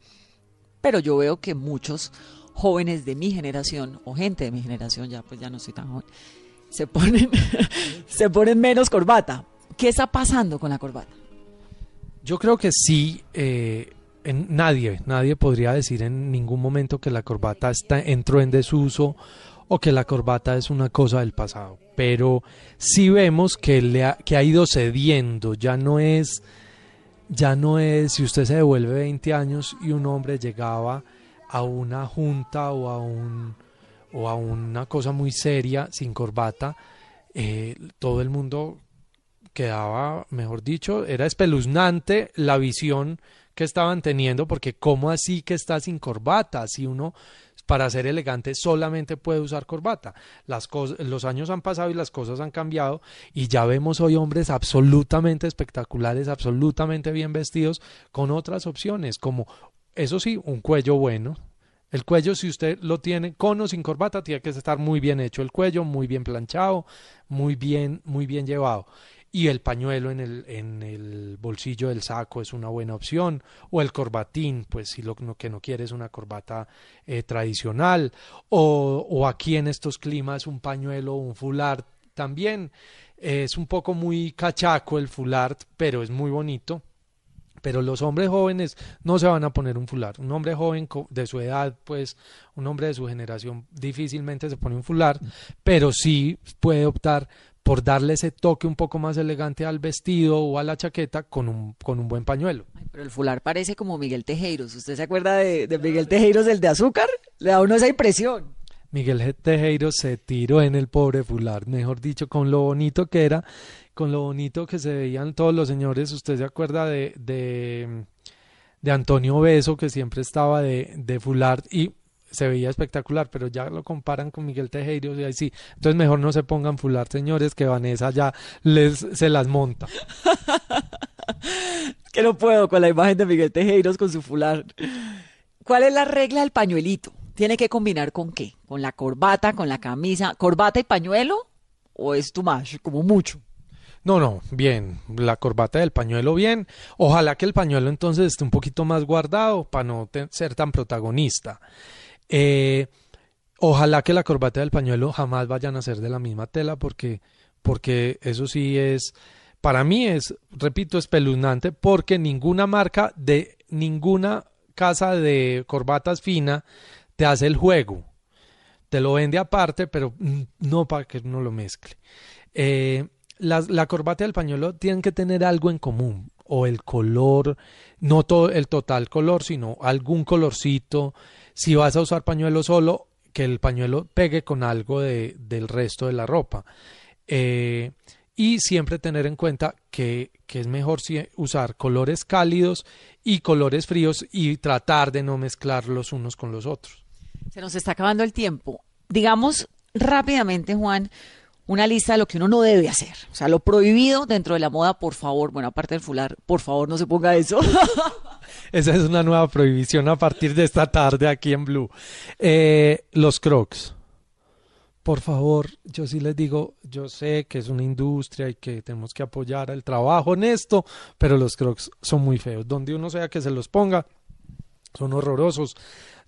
Pero yo veo que muchos jóvenes de mi generación, o gente de mi generación, ya pues ya no soy tan joven, se ponen, <laughs> se ponen menos corbata. ¿Qué está pasando con la corbata? Yo creo que sí, eh, nadie, nadie podría decir en ningún momento que la corbata entró en desuso o que la corbata es una cosa del pasado, pero sí vemos que, le ha, que ha ido cediendo, ya no es, ya no es, si usted se devuelve 20 años y un hombre llegaba a una junta o a, un, o a una cosa muy seria sin corbata, eh, todo el mundo quedaba, mejor dicho, era espeluznante la visión que estaban teniendo, porque ¿cómo así que está sin corbata? Si uno para ser elegante solamente puede usar corbata. Las los años han pasado y las cosas han cambiado y ya vemos hoy hombres absolutamente espectaculares, absolutamente bien vestidos, con otras opciones, como, eso sí, un cuello bueno. El cuello, si usted lo tiene con o sin corbata, tiene que estar muy bien hecho el cuello, muy bien planchado, muy bien, muy bien llevado y el pañuelo en el, en el bolsillo del saco es una buena opción, o el corbatín, pues si lo que no quiere es una corbata eh, tradicional, o, o, aquí en estos climas un pañuelo un fular también. es un poco muy cachaco el fular, pero es muy bonito. Pero los hombres jóvenes no se van a poner un fular. Un hombre joven de su edad, pues un hombre de su generación difícilmente se pone un fular, pero sí puede optar por darle ese toque un poco más elegante al vestido o a la chaqueta con un, con un buen pañuelo. pero el fular parece como Miguel Tejeiros. ¿Usted se acuerda de, Miguel Tejeiros, el de azúcar? Le da uno esa impresión. Miguel Tejeiros se tiró en el pobre fular, mejor dicho, con lo bonito que era, con lo bonito que se veían todos los señores. ¿Usted se acuerda de, de, de Antonio Beso, que siempre estaba de, de fular? Y se veía espectacular, pero ya lo comparan con Miguel Tejero y ahí sí. Entonces mejor no se pongan fular, señores, que Vanessa ya les se las monta. <laughs> que no puedo con la imagen de Miguel Tejeiros con su fular. ¿Cuál es la regla del pañuelito? ¿Tiene que combinar con qué? ¿Con la corbata, con la camisa? ¿Corbata y pañuelo? ¿O es too much, como mucho? No, no, bien, la corbata del pañuelo bien. Ojalá que el pañuelo entonces esté un poquito más guardado para no ser tan protagonista. Eh, ojalá que la corbata del pañuelo jamás vayan a ser de la misma tela porque, porque eso sí es, para mí es, repito, espeluznante porque ninguna marca de ninguna casa de corbatas fina te hace el juego. Te lo vende aparte, pero no para que uno lo mezcle. Eh, la, la, corbata y el pañuelo tienen que tener algo en común, o el color, no todo el total color, sino algún colorcito, si vas a usar pañuelo solo, que el pañuelo pegue con algo de, del resto de la ropa. Eh, y siempre tener en cuenta que, que es mejor usar colores cálidos y colores fríos y tratar de no mezclar los unos con los otros. Se nos está acabando el tiempo. Digamos rápidamente, Juan, una lista de lo que uno no debe hacer. O sea, lo prohibido dentro de la moda, por favor, bueno, aparte del fular, por favor no se ponga eso. <laughs> Esa es una nueva prohibición a partir de esta tarde aquí en Blue. Eh, los crocs. Por favor, yo sí les digo, yo sé que es una industria y que tenemos que apoyar el trabajo en esto, pero los crocs son muy feos. Donde uno sea que se los ponga, son horrorosos.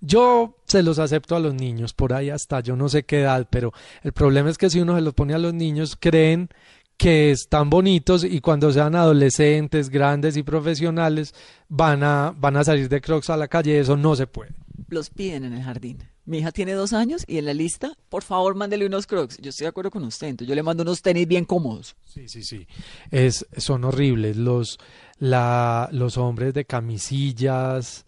Yo se los acepto a los niños, por ahí hasta yo no sé qué edad, pero el problema es que si uno se los pone a los niños, creen que están bonitos y cuando sean adolescentes, grandes y profesionales, van a, van a salir de crocs a la calle, eso no se puede. Los piden en el jardín. Mi hija tiene dos años y en la lista, por favor, mándele unos crocs. Yo estoy de acuerdo con usted, entonces yo le mando unos tenis bien cómodos. Sí, sí, sí. Es, son horribles los, la, los hombres de camisillas,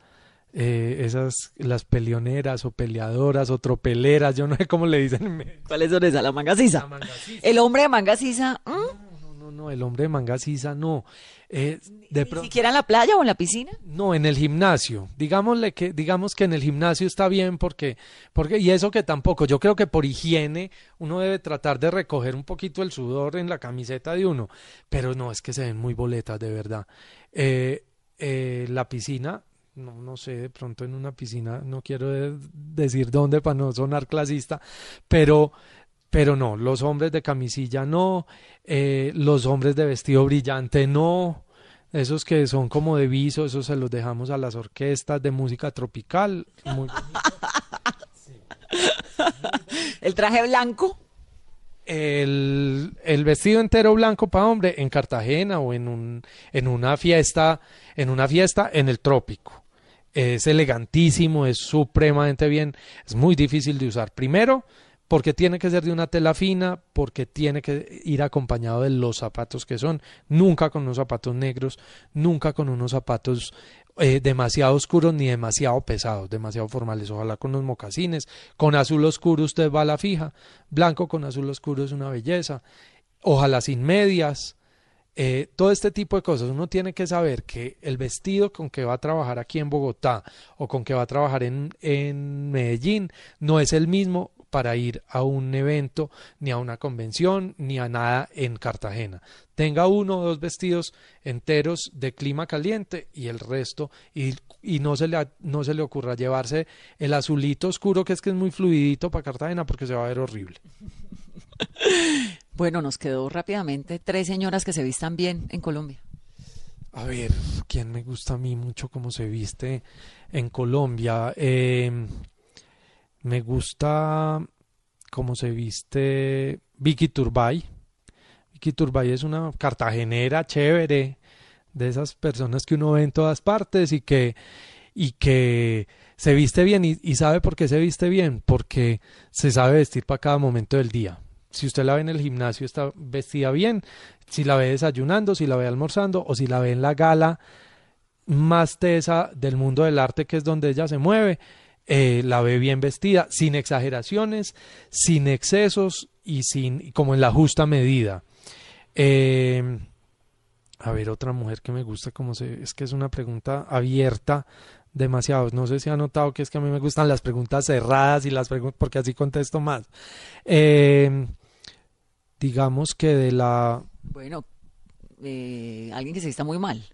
eh, esas, las peleoneras o peleadoras o tropeleras, yo no sé cómo le dicen. ¿Cuáles son esas? La manga sisa. La manga sisa. El hombre de manga sisa, ¿mm? No, no, no, el hombre de manga sisa no. Eh, de ni siquiera en la playa o en la piscina. No, en el gimnasio. Digámosle que, digamos que en el gimnasio está bien porque, porque, y eso que tampoco, yo creo que por higiene uno debe tratar de recoger un poquito el sudor en la camiseta de uno, pero no, es que se ven muy boletas, de verdad. Eh, eh, la piscina, no, no sé, de pronto en una piscina, no quiero de- decir dónde para no sonar clasista, pero, pero no, los hombres de camisilla no, eh, los hombres de vestido brillante no, esos que son como de viso, esos se los dejamos a las orquestas de música tropical. Muy- <laughs> El traje blanco. el, el vestido entero blanco para hombre en Cartagena o en un en una fiesta, en una fiesta en el trópico. Es elegantísimo, es supremamente bien, es muy difícil de usar. Primero, porque tiene que ser de una tela fina, porque tiene que ir acompañado de los zapatos que son, nunca con unos zapatos negros, nunca con unos zapatos eh, demasiado oscuros ni demasiado pesados, demasiado formales, ojalá con unos mocasines, con azul oscuro usted va a la fija, blanco con azul oscuro es una belleza, ojalá sin medias, eh, todo este tipo de cosas. Uno tiene que saber que el vestido con que va a trabajar aquí en Bogotá o con que va a trabajar en, en Medellín no es el mismo para ir a un evento, ni a una convención, ni a nada en Cartagena. Tenga uno o dos vestidos enteros de clima caliente y el resto, y, y no, se le, no se le ocurra llevarse el azulito oscuro, que es que es muy fluidito para Cartagena, porque se va a ver horrible. <laughs> Bueno, nos quedó rápidamente tres señoras que se vistan bien en Colombia. A ver, ¿quién me gusta a mí mucho cómo se viste en Colombia? Eh, me gusta cómo se viste Vicky Turbay. Vicky Turbay es una cartagenera chévere, de esas personas que uno ve en todas partes y que, y que se viste bien. ¿Y, y sabe por qué se viste bien? Porque se sabe vestir para cada momento del día. Si usted la ve en el gimnasio, está vestida bien. Si la ve desayunando, si la ve almorzando o si la ve en la gala más tesa del mundo del arte, que es donde ella se mueve, eh, la ve bien vestida, sin exageraciones, sin excesos y sin como en la justa medida. Eh, a ver, otra mujer que me gusta, como se, es que es una pregunta abierta demasiado. No sé si ha notado que es que a mí me gustan las preguntas cerradas y las preguntas, porque así contesto más. Eh, digamos que de la Bueno, eh, alguien que se vista muy mal.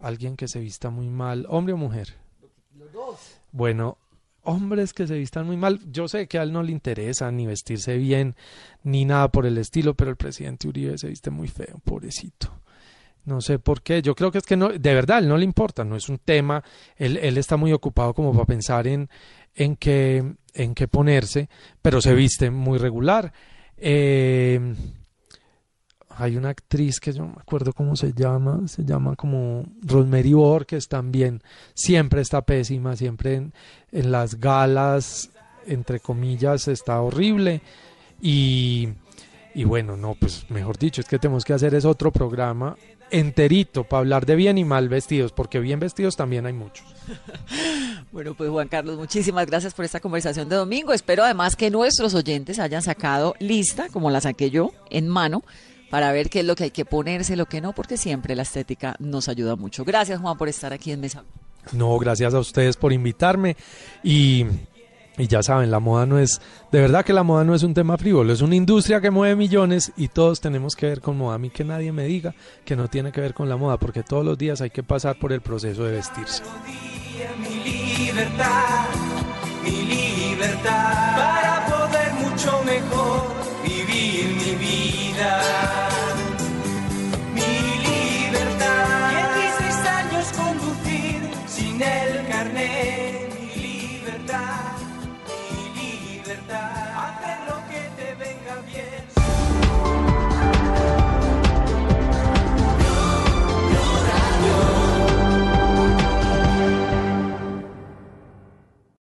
alguien que se vista muy mal, hombre o mujer. Los dos. Bueno, hombres que se vistan muy mal, yo sé que a él no le interesa ni vestirse bien ni nada por el estilo, pero el presidente Uribe se viste muy feo, pobrecito. No sé por qué, yo creo que es que no, de verdad, él no le importa, no es un tema, él, él está muy ocupado como para pensar en, en qué, en qué ponerse, pero se viste muy regular. Eh, hay una actriz que yo no me acuerdo cómo se llama, se llama como Rosemary Borges también, siempre está pésima, siempre en, en las galas, entre comillas, está horrible. Y, y bueno, no, pues mejor dicho, es que tenemos que hacer es otro programa enterito para hablar de bien y mal vestidos, porque bien vestidos también hay muchos. <laughs> Bueno, pues Juan Carlos, muchísimas gracias por esta conversación de domingo. Espero además que nuestros oyentes hayan sacado lista, como la saqué yo, en mano, para ver qué es lo que hay que ponerse, lo que no, porque siempre la estética nos ayuda mucho. Gracias Juan por estar aquí en Mesa. No, gracias a ustedes por invitarme y y ya saben, la moda no es, de verdad que la moda no es un tema frívolo, es una industria que mueve millones y todos tenemos que ver con moda. A mí que nadie me diga que no tiene que ver con la moda, porque todos los días hay que pasar por el proceso de vestirse. Mi libertad, mi libertad, para poder mucho mejor vivir mi vida. Mi libertad, 16 años conducir sin el carnet. again.